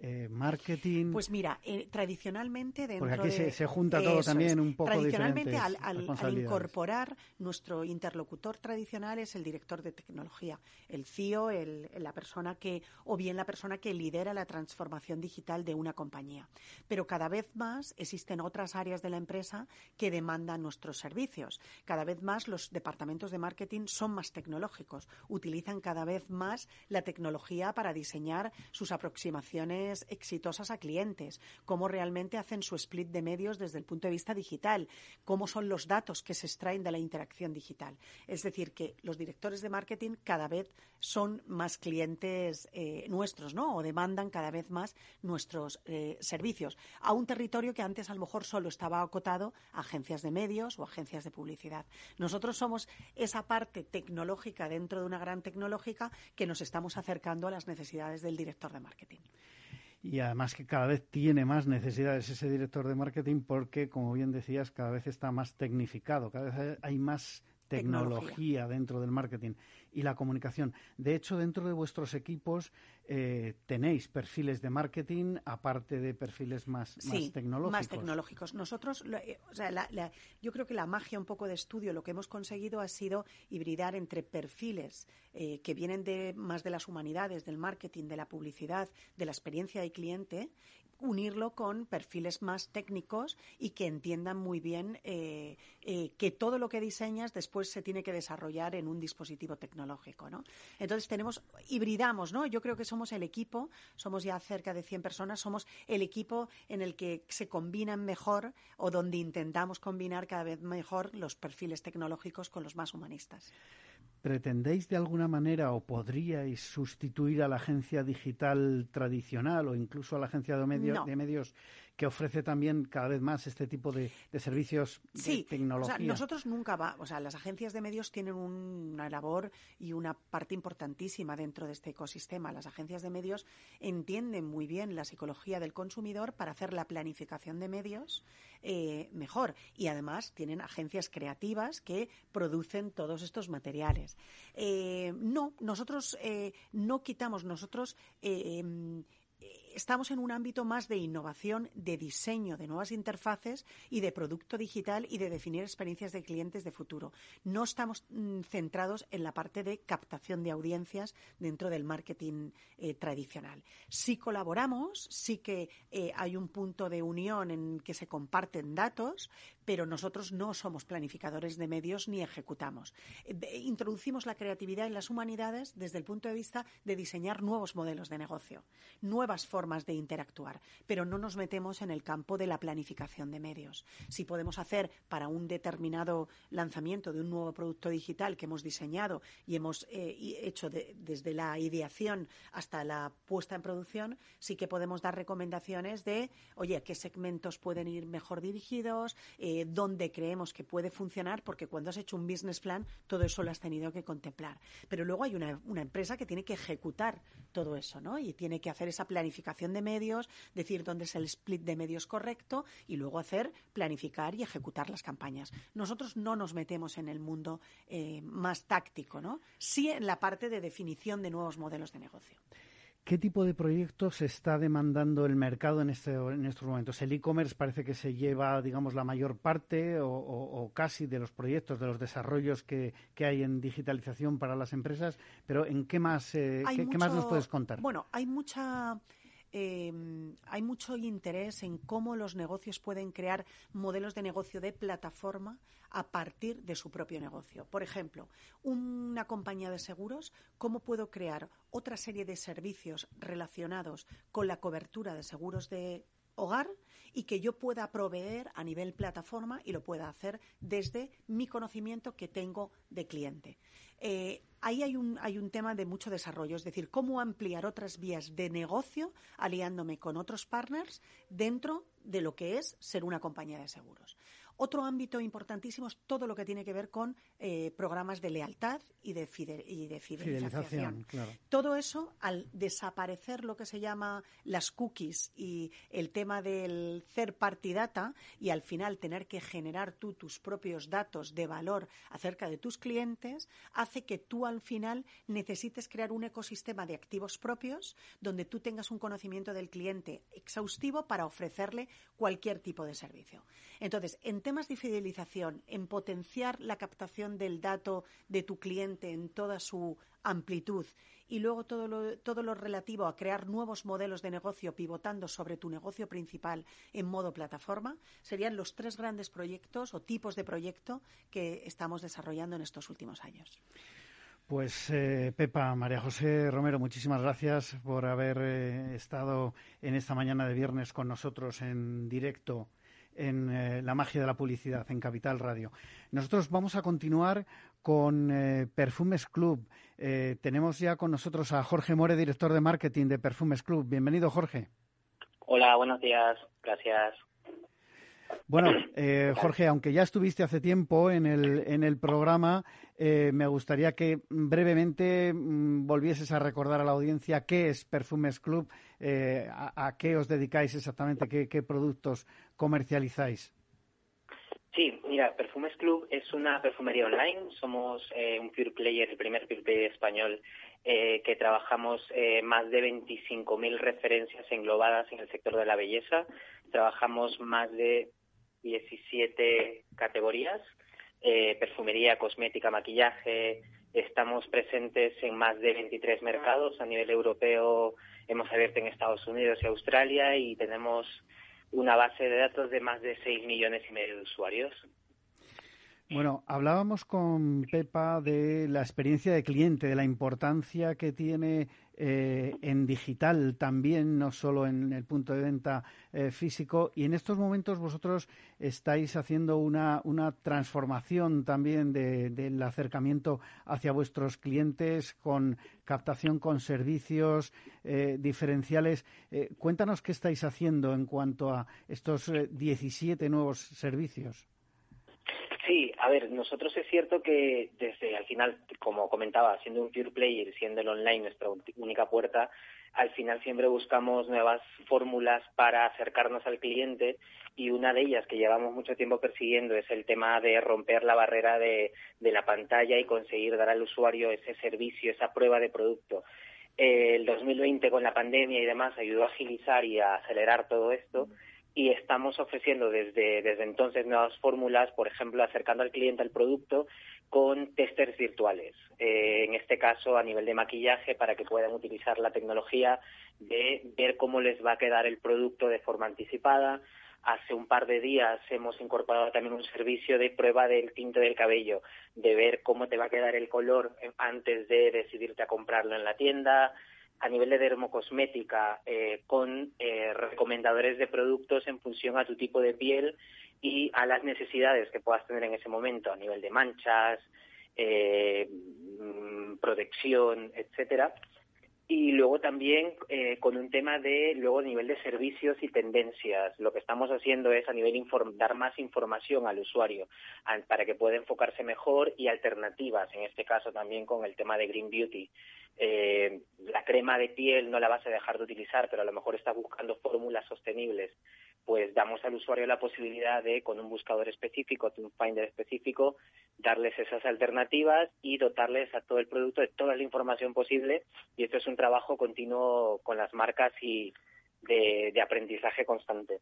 eh, marketing. Pues mira, eh, tradicionalmente dentro Porque aquí se, junta todo también un poco Tradicionalmente al, al, incorporar nuestro interlocutor tradicional es el director de tecnología, el CIO, e el, la persona que o bien la persona que lidera la transformación digital de una compañía. Pero cada vez más existen otras áreas de la empresa que demandan nuestros servicios. Cada vez más los departamentos de marketing son más tecnológicos, utilizan cada vez más la tecnología para diseñar sus aproximaciones exitosas a clientes, cómo realmente hacen su split de medios desde el punto de vista digital, cómo son los datos que se extraen de la interacción digital. Es decir, que los directores de marketing cada vez son más clientes eh, nuestros, ¿no? O demandan cada vez más nuestros eh, servicios a un territorio que antes a lo mejor solo estaba acotado a agencias de medios o agencias de publicidad. Nosotros somos esa parte tecnológica dentro de una gran tecnológica que nos estamos acercando a las necesidades del director de marketing y además que cada vez tiene más necesidades ese director de marketing porque, como bien decías, cada vez está más tecnificado, cada vez hay más tecnología, dentro del marketing y la comunicación. De hecho, dentro de vuestros equipos eh, tenéis perfiles de marketing aparte de perfiles más, tecnológicos. Más tecnológicos. Nosotros, eh, o sea, yo creo que la magia un poco de estudio, lo que hemos conseguido ha sido hibridar entre perfiles eh, que vienen de más de las humanidades, del marketing, de la publicidad, de la experiencia de cliente unirlo con perfiles más técnicos y que entiendan muy bien eh, eh, que todo lo que diseñas después se tiene que desarrollar en un dispositivo tecnológico, ¿no? Entonces tenemos, hibridamos, ¿no? Yo creo que somos el equipo, somos ya cerca de 100 personas, somos el equipo en el que se combinan mejor o donde intentamos combinar cada vez mejor los perfiles tecnológicos con los más humanistas. ¿Pretendéis de alguna manera o podríais sustituir a la agencia digital tradicional o incluso a la agencia de, de medios que ofrece también cada vez más este tipo de, servicios de tecnología. Sí, nosotros nunca va, o sea, las agencias de medios tienen una labor y una parte importantísima dentro de este ecosistema. Las agencias de medios entienden muy bien la psicología del consumidor para hacer la planificación de medios eh, mejor. Y además tienen agencias creativas que producen todos estos materiales. Eh, no, nosotros eh, no quitamos, nosotros em, estamos en un ámbito más de innovación, de diseño de nuevas interfaces y de producto digital y de definir experiencias de clientes de futuro. No estamos mm, centrados en la parte de captación de audiencias dentro del marketing eh, tradicional. Sí colaboramos, sí que eh, hay un punto de unión en que se comparten datos, pero nosotros no somos planificadores de medios ni ejecutamos. Eh, introducimos la creatividad en las humanidades desde el punto de vista de diseñar nuevos modelos de negocio, nuevas formas de interactuar, pero no nos metemos en el campo de la planificación de medios. Si podemos hacer para un determinado lanzamiento de un nuevo producto digital que hemos diseñado y hemos eh, hecho desde la ideación hasta la puesta en producción, sí que podemos dar recomendaciones de, oye, qué segmentos pueden ir mejor dirigidos, eh, dónde creemos que puede funcionar, porque cuando has hecho un business plan, todo eso lo has tenido que contemplar. Pero luego hay una, una empresa que tiene que ejecutar todo eso, ¿no? Y tiene que hacer esa planificación de medios, decir dónde es el split de medios correcto y luego hacer, planificar y ejecutar las campañas. Nosotros no nos metemos en el mundo eh, más táctico, ¿no? Sí en la parte de definición de nuevos modelos de negocio. ¿Qué tipo de proyectos está demandando el mercado en, este, en estos momentos? El e-commerce parece que se lleva, digamos, la mayor parte o, casi de los proyectos, de los desarrollos que, hay en digitalización para las empresas, pero ¿en qué más, eh, qué, más nos puedes contar? Bueno, hay mucha... Em, hay mucho interés en cómo los negocios pueden crear modelos de negocio de plataforma a partir de su propio negocio. Por ejemplo, una compañía de seguros, ¿cómo puedo crear otra serie de servicios relacionados con la cobertura de seguros de hogar y que yo pueda proveer a nivel plataforma y lo pueda hacer desde mi conocimiento que tengo de cliente. Eh, ahí hay un, hay un tema de mucho desarrollo, es decir, cómo ampliar otras vías de negocio aliándome con otros partners dentro de lo que es ser una compañía de seguros. Otro ámbito importantísimo es todo lo que tiene que ver con eh, programas de lealtad y de, y de fidelización. Todo eso, al desaparecer lo que se llama las cookies y el tema del third party data y al final tener que generar tú tus propios datos de valor acerca de tus clientes, hace que tú al final necesites crear un ecosistema de activos propios donde tú tengas un conocimiento del cliente exhaustivo para ofrecerle cualquier tipo de servicio. Entonces, en temas de fidelización, en potenciar la captación del dato de tu cliente en toda su amplitud y luego todo lo, todo lo relativo a crear nuevos modelos de negocio pivotando sobre tu negocio principal en modo plataforma, serían los tres grandes proyectos o tipos de proyecto que estamos desarrollando en estos últimos años. Pues eh, Pepa, María José Romero, muchísimas gracias por haber eh, estado en esta mañana de viernes con nosotros en directo en eh, La magia de la publicidad en Capital Radio. Nosotros vamos a continuar con Perfumes Club. tenemos ya con nosotros a Jorge More, director de marketing de Perfumes Club. Bienvenido, Jorge. Hola, buenos días. Gracias. Bueno, eh, Jorge, aunque ya estuviste hace tiempo en el, en el programa, eh, me gustaría que brevemente mm, volvieses a recordar a la audiencia qué es Perfumes Club, eh, a, qué os dedicáis exactamente, qué, productos comercializáis. Sí, mira, Perfumes Club es una perfumería online. Somos un pure player, el primer pure player español que trabajamos más de 25.000 referencias englobadas en el sector de la belleza. Trabajamos más de 17 categorías, eh, perfumería, cosmética, maquillaje. Estamos presentes en más de 23 mercados a nivel europeo. Hemos abierto en Estados Unidos y Australia y tenemos una base de datos de más de 6 millones y medio de usuarios. Bueno, hablábamos con Pepa de la experiencia de cliente, de la importancia que tiene eh, en digital también, no solo en el punto de venta eh, físico. Y en estos momentos vosotros estáis haciendo una, una transformación también del acercamiento hacia vuestros clientes con captación con servicios eh, diferenciales. cuéntanos qué estáis haciendo en cuanto a estos 17 nuevos servicios. Sí, a ver, nosotros es cierto que desde al final, como comentaba, siendo un pure player, siendo el online nuestra única puerta, al final siempre buscamos nuevas fórmulas para acercarnos al cliente y una de ellas que llevamos mucho tiempo persiguiendo es el tema de romper la barrera de, de la pantalla y conseguir dar al usuario ese servicio, esa prueba de producto. el 2020 con la pandemia y demás ayudó a agilizar y a acelerar todo esto y estamos ofreciendo desde, desde entonces nuevas fórmulas, por ejemplo, acercando al cliente al producto con testers virtuales, eh, en este caso a nivel de maquillaje, para que puedan utilizar la tecnología de ver cómo les va a quedar el producto de forma anticipada. Hace un par de días hemos incorporado también un servicio de prueba del tinte del cabello, de ver cómo te va a quedar el color antes de decidirte a comprarlo en la tienda, a nivel de dermocosmética eh, con eh, recomendadores de productos en función a tu tipo de piel y a las necesidades que puedas tener en ese momento a nivel de manchas, eh, mm, protección, etcétera y luego también eh, con un tema de luego nivel de servicios y tendencias. Lo que estamos haciendo es a nivel dar más información al usuario para que pueda enfocarse mejor y alternativas, en este caso también con el tema de Green Beauty. Eh, la crema de piel no la vas a dejar de utilizar, pero a lo mejor estás buscando fórmulas sostenibles pues damos al usuario la posibilidad de, con un buscador específico, un finder específico, darles esas alternativas y dotarles a todo el producto de toda la información posible. Y esto es un trabajo continuo con las marcas y de, aprendizaje constante.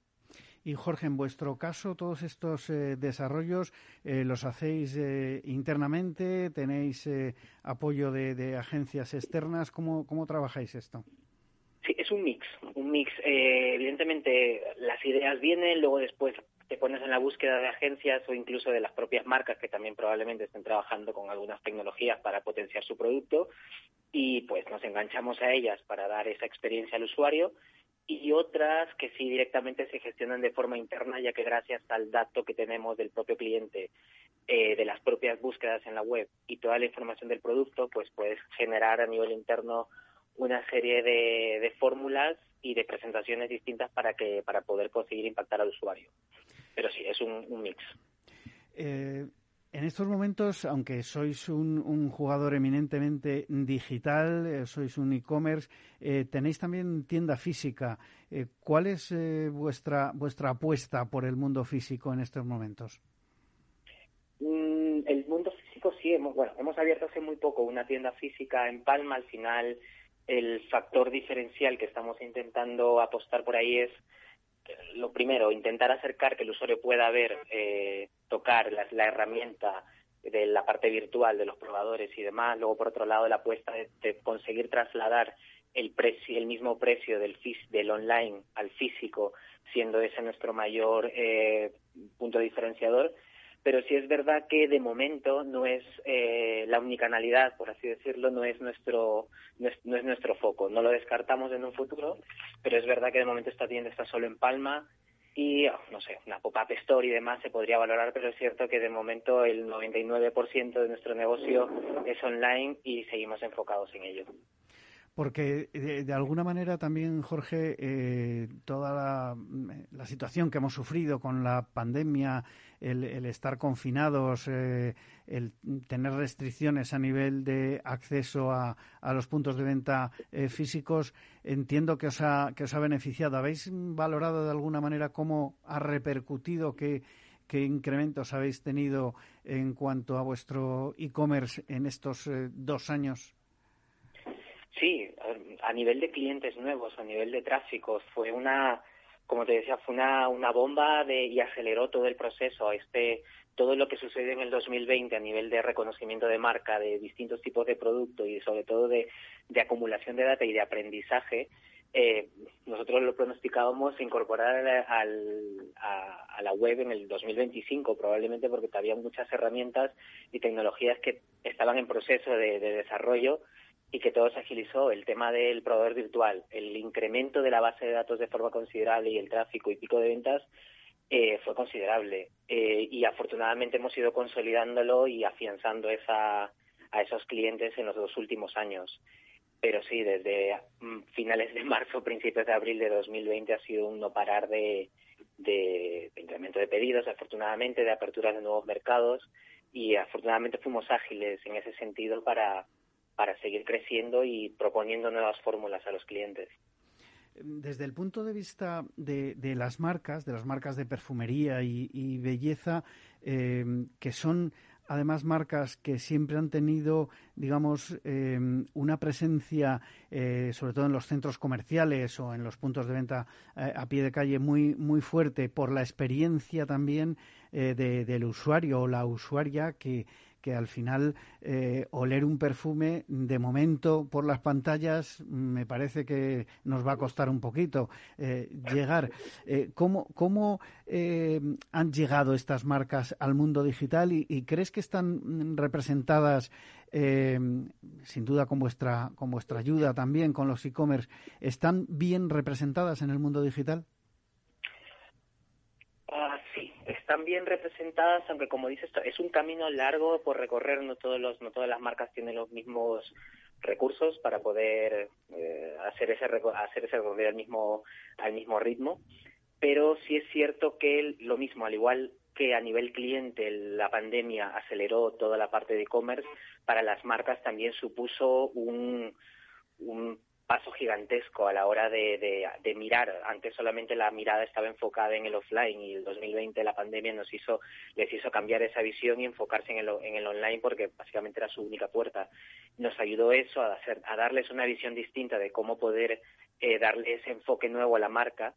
Y Jorge, en vuestro caso, todos estos eh, desarrollos eh, los hacéis eh, internamente, tenéis apoyo de, agencias externas. ¿Cómo, ¿Cómo trabajáis esto? Sí, es un mix, un mix. Eh, evidentemente las ideas vienen, luego después te pones en la búsqueda de agencias o incluso de las propias marcas que también probablemente estén trabajando con algunas tecnologías para potenciar su producto y pues nos enganchamos a ellas para dar esa experiencia al usuario y otras que sí directamente se gestionan de forma interna ya que gracias al dato que tenemos del propio cliente eh, de las propias búsquedas en la web y toda la información del producto pues puedes generar a nivel interno una serie de, fórmulas y de presentaciones distintas para que para poder conseguir impactar al usuario. pero sí, es un, mix. Eh, en estos momentos, aunque sois un, jugador eminentemente digital, eh, sois un e-commerce, eh, tenéis también tienda física. ¿Cuál es vuestra vuestra apuesta por el mundo físico en estos momentos? Mm, el mundo físico sí, hemos, bueno, hemos abierto hace muy poco una tienda física en Palma. Al final, el factor diferencial que estamos intentando apostar por ahí es lo primero, intentar acercar que el usuario pueda ver, eh, tocar la, herramienta de la parte virtual de los probadores y demás. Luego, por otro lado, la apuesta de, conseguir trasladar el, precio, el mismo precio del, del online al físico, siendo ese nuestro mayor eh, punto diferenciador pero sí es verdad que de momento no es eh, la unicanalidad, por así decirlo, no es nuestro no es, nuestro foco. No lo descartamos en un futuro, pero es verdad que de momento esta tienda está solo en Palma y no sé, una pop-up y demás se podría valorar, pero es cierto que de momento el 99% de nuestro negocio es online y seguimos enfocados en ello. Porque de, alguna manera también, Jorge, eh, toda la, situación que hemos sufrido con la pandemia, el, estar confinados, eh, el tener restricciones a nivel de acceso a, los puntos de venta eh, físicos, entiendo que os, ha, que os ha beneficiado. ¿Habéis valorado de alguna manera cómo ha repercutido, qué, qué incrementos habéis tenido en cuanto a vuestro e-commerce en estos dos años? Sí, a nivel de clientes nuevos, a nivel de tráfico, fue una, como te decía, fue una, una bomba de, y aceleró todo el proceso. Este, todo lo que sucedió en el 2020 a nivel de reconocimiento de marca, de distintos tipos de productos y sobre todo de, de acumulación de data y de aprendizaje, eh, nosotros lo pronosticábamos incorporar al, a, la web en el 2025, probablemente porque había muchas herramientas y tecnologías que estaban en proceso de desarrollo y que todo se agilizó. El tema del proveedor virtual, el incremento de la base de datos de forma considerable y el tráfico y pico de ventas eh, fue considerable. Eh, y afortunadamente hemos ido consolidándolo y afianzando esa, a esos clientes en los dos últimos años. Pero sí, desde mm, finales de marzo, principios de abril de 2020 ha sido un no parar de, de, de incremento de pedidos, afortunadamente, de aperturas de nuevos mercados y afortunadamente fuimos ágiles en ese sentido para, para seguir creciendo y proponiendo nuevas fórmulas a los clientes. Desde el punto de vista de, las marcas, de las marcas de perfumería y, belleza, eh, que son además marcas que siempre han tenido, digamos, eh, una presencia, eh, sobre todo en los centros comerciales o en los puntos de venta a pie de calle, muy, muy fuerte por la experiencia también del usuario o la usuaria que, que al final eh, oler un perfume de momento por las pantallas me parece que nos va a costar un poquito eh, llegar. Eh, ¿Cómo, cómo han llegado estas marcas al mundo digital y, crees que están representadas sin duda con vuestra con vuestra ayuda también con los e-commerce están bien representadas en el mundo digital? Están bien representadas, aunque como dices, es un camino largo por recorrer, no, todos los, no todas las marcas tienen los mismos recursos para poder eh, hacer ese hacer ese recorrido al mismo al mismo ritmo pero sí es cierto que lo mismo al igual que a nivel cliente la pandemia aceleró toda la parte de e-commerce para las marcas también supuso un, un paso gigantesco a la hora de, de, mirar. Antes solamente la mirada estaba enfocada en el offline y el 2020 la pandemia nos hizo, les hizo cambiar esa visión y enfocarse en el, en el online porque básicamente era su única puerta. Nos ayudó eso a, hacer, a darles una visión distinta de cómo poder eh, darle ese enfoque nuevo a la marca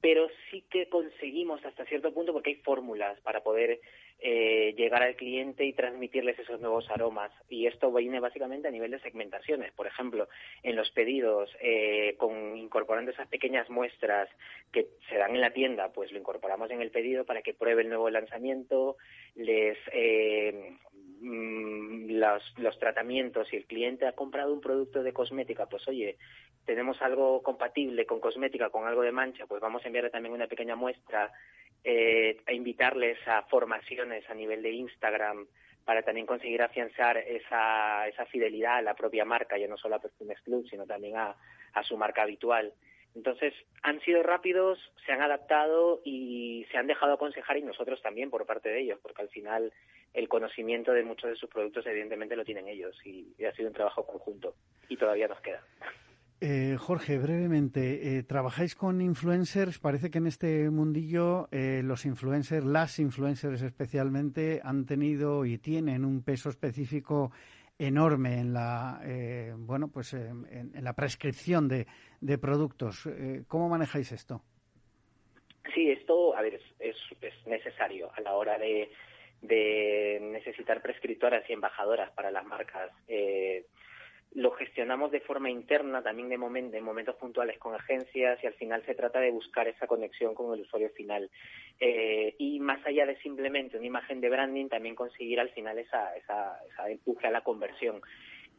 pero sí que conseguimos hasta cierto punto porque hay fórmulas para poder eh, llegar al cliente y transmitirles esos nuevos aromas. Y esto viene básicamente a nivel de segmentaciones. Por ejemplo, en los pedidos, eh, con, incorporando esas pequeñas muestras que se dan en la tienda, pues lo incorporamos en el pedido para que pruebe el nuevo lanzamiento, les eh, los, los tratamientos. Si el cliente ha comprado un producto de cosmética, pues oye, tenemos algo compatible con cosmética, con algo de mancha, pues vamos a enviarle también una pequeña muestra eh, a invitarles a formaciones a nivel de Instagram para también conseguir afianzar esa, esa fidelidad a la propia marca, ya no solo a Perfumes Club, sino también a, a su marca habitual. Entonces, han sido rápidos, se han adaptado y se han dejado aconsejar y nosotros también por parte de ellos, porque al final el conocimiento de muchos de sus productos evidentemente lo tienen ellos y, ha sido un trabajo conjunto y todavía nos queda. Eh, Jorge, brevemente, eh, trabajáis con influencers. Parece que en este mundillo eh, los influencers, las influencers especialmente, han tenido y tienen un peso específico enorme en la eh, bueno pues en, la prescripción de, de productos. Eh, ¿Cómo manejáis esto? Sí, esto a ver es, es, necesario a la hora de, de necesitar prescriptoras y embajadoras para las marcas. Eh, lo gestionamos de forma interna, también de, de momentos puntuales con agencias y al final se trata de buscar esa conexión con el usuario final. Eh, y más allá de simplemente una imagen de branding, también conseguir al final esa, esa, esa empuje a la conversión.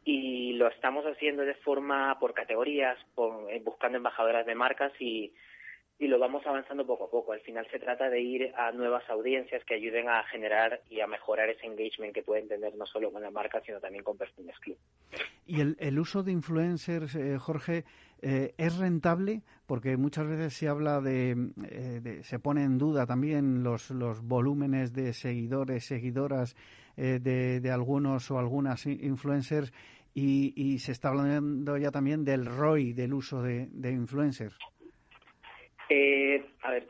Y lo estamos haciendo de forma por categorías, eh, buscando embajadoras de marcas y y lo vamos avanzando poco a poco. Al final se trata de ir a nuevas audiencias que ayuden a generar y a mejorar ese engagement que pueden tener no solo con la marca, sino también con Perfumes Club. ¿Y el, uso de influencers, eh, Jorge, eh, es rentable? Porque muchas veces se habla de, eh, se pone en duda también los, los volúmenes de seguidores, seguidoras de, algunos o algunas influencers y, se está hablando ya también del ROI, del uso de influencers. Eh, a ver,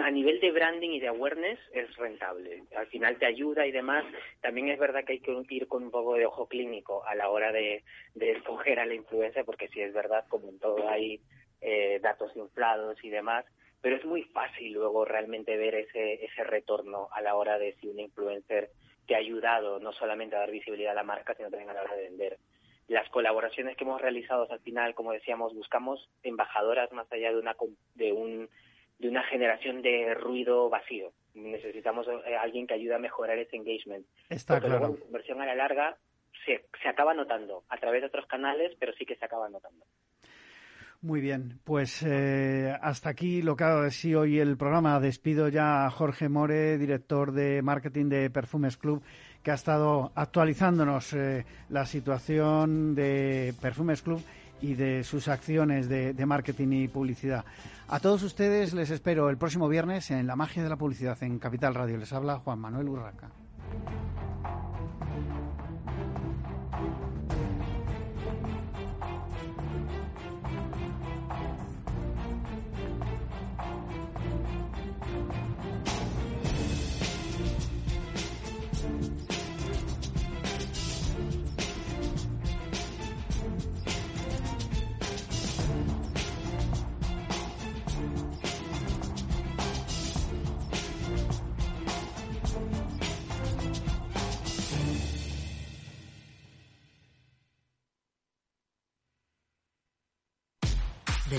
a nivel de branding y de awareness es rentable. Al final te ayuda y demás. También es verdad que hay que ir con un poco de ojo clínico a la hora de, escoger a la influencia, porque si es verdad, como en todo hay eh, datos inflados y demás, pero es muy fácil luego realmente ver ese, ese retorno a la hora de si un influencer te ha ayudado no solamente a dar visibilidad a la marca, sino también a la hora de vender las colaboraciones que hemos realizado al final, como decíamos, buscamos embajadoras más allá de una de un de una generación de ruido vacío. Necesitamos eh, alguien que ayude a mejorar ese engagement. Está Porque claro. la conversión a la larga se, se acaba notando a través de otros canales, pero sí que se acaba notando. Muy bien, pues eh, hasta aquí lo que ha sido hoy el programa. Despido ya a Jorge More, director de marketing de Perfumes Club que ha estado actualizándonos eh, la situación de Perfumes Club y de sus acciones de, de, marketing y publicidad. A todos ustedes les espero el próximo viernes en La Magia de la Publicidad en Capital Radio. Les habla Juan Manuel Urraca.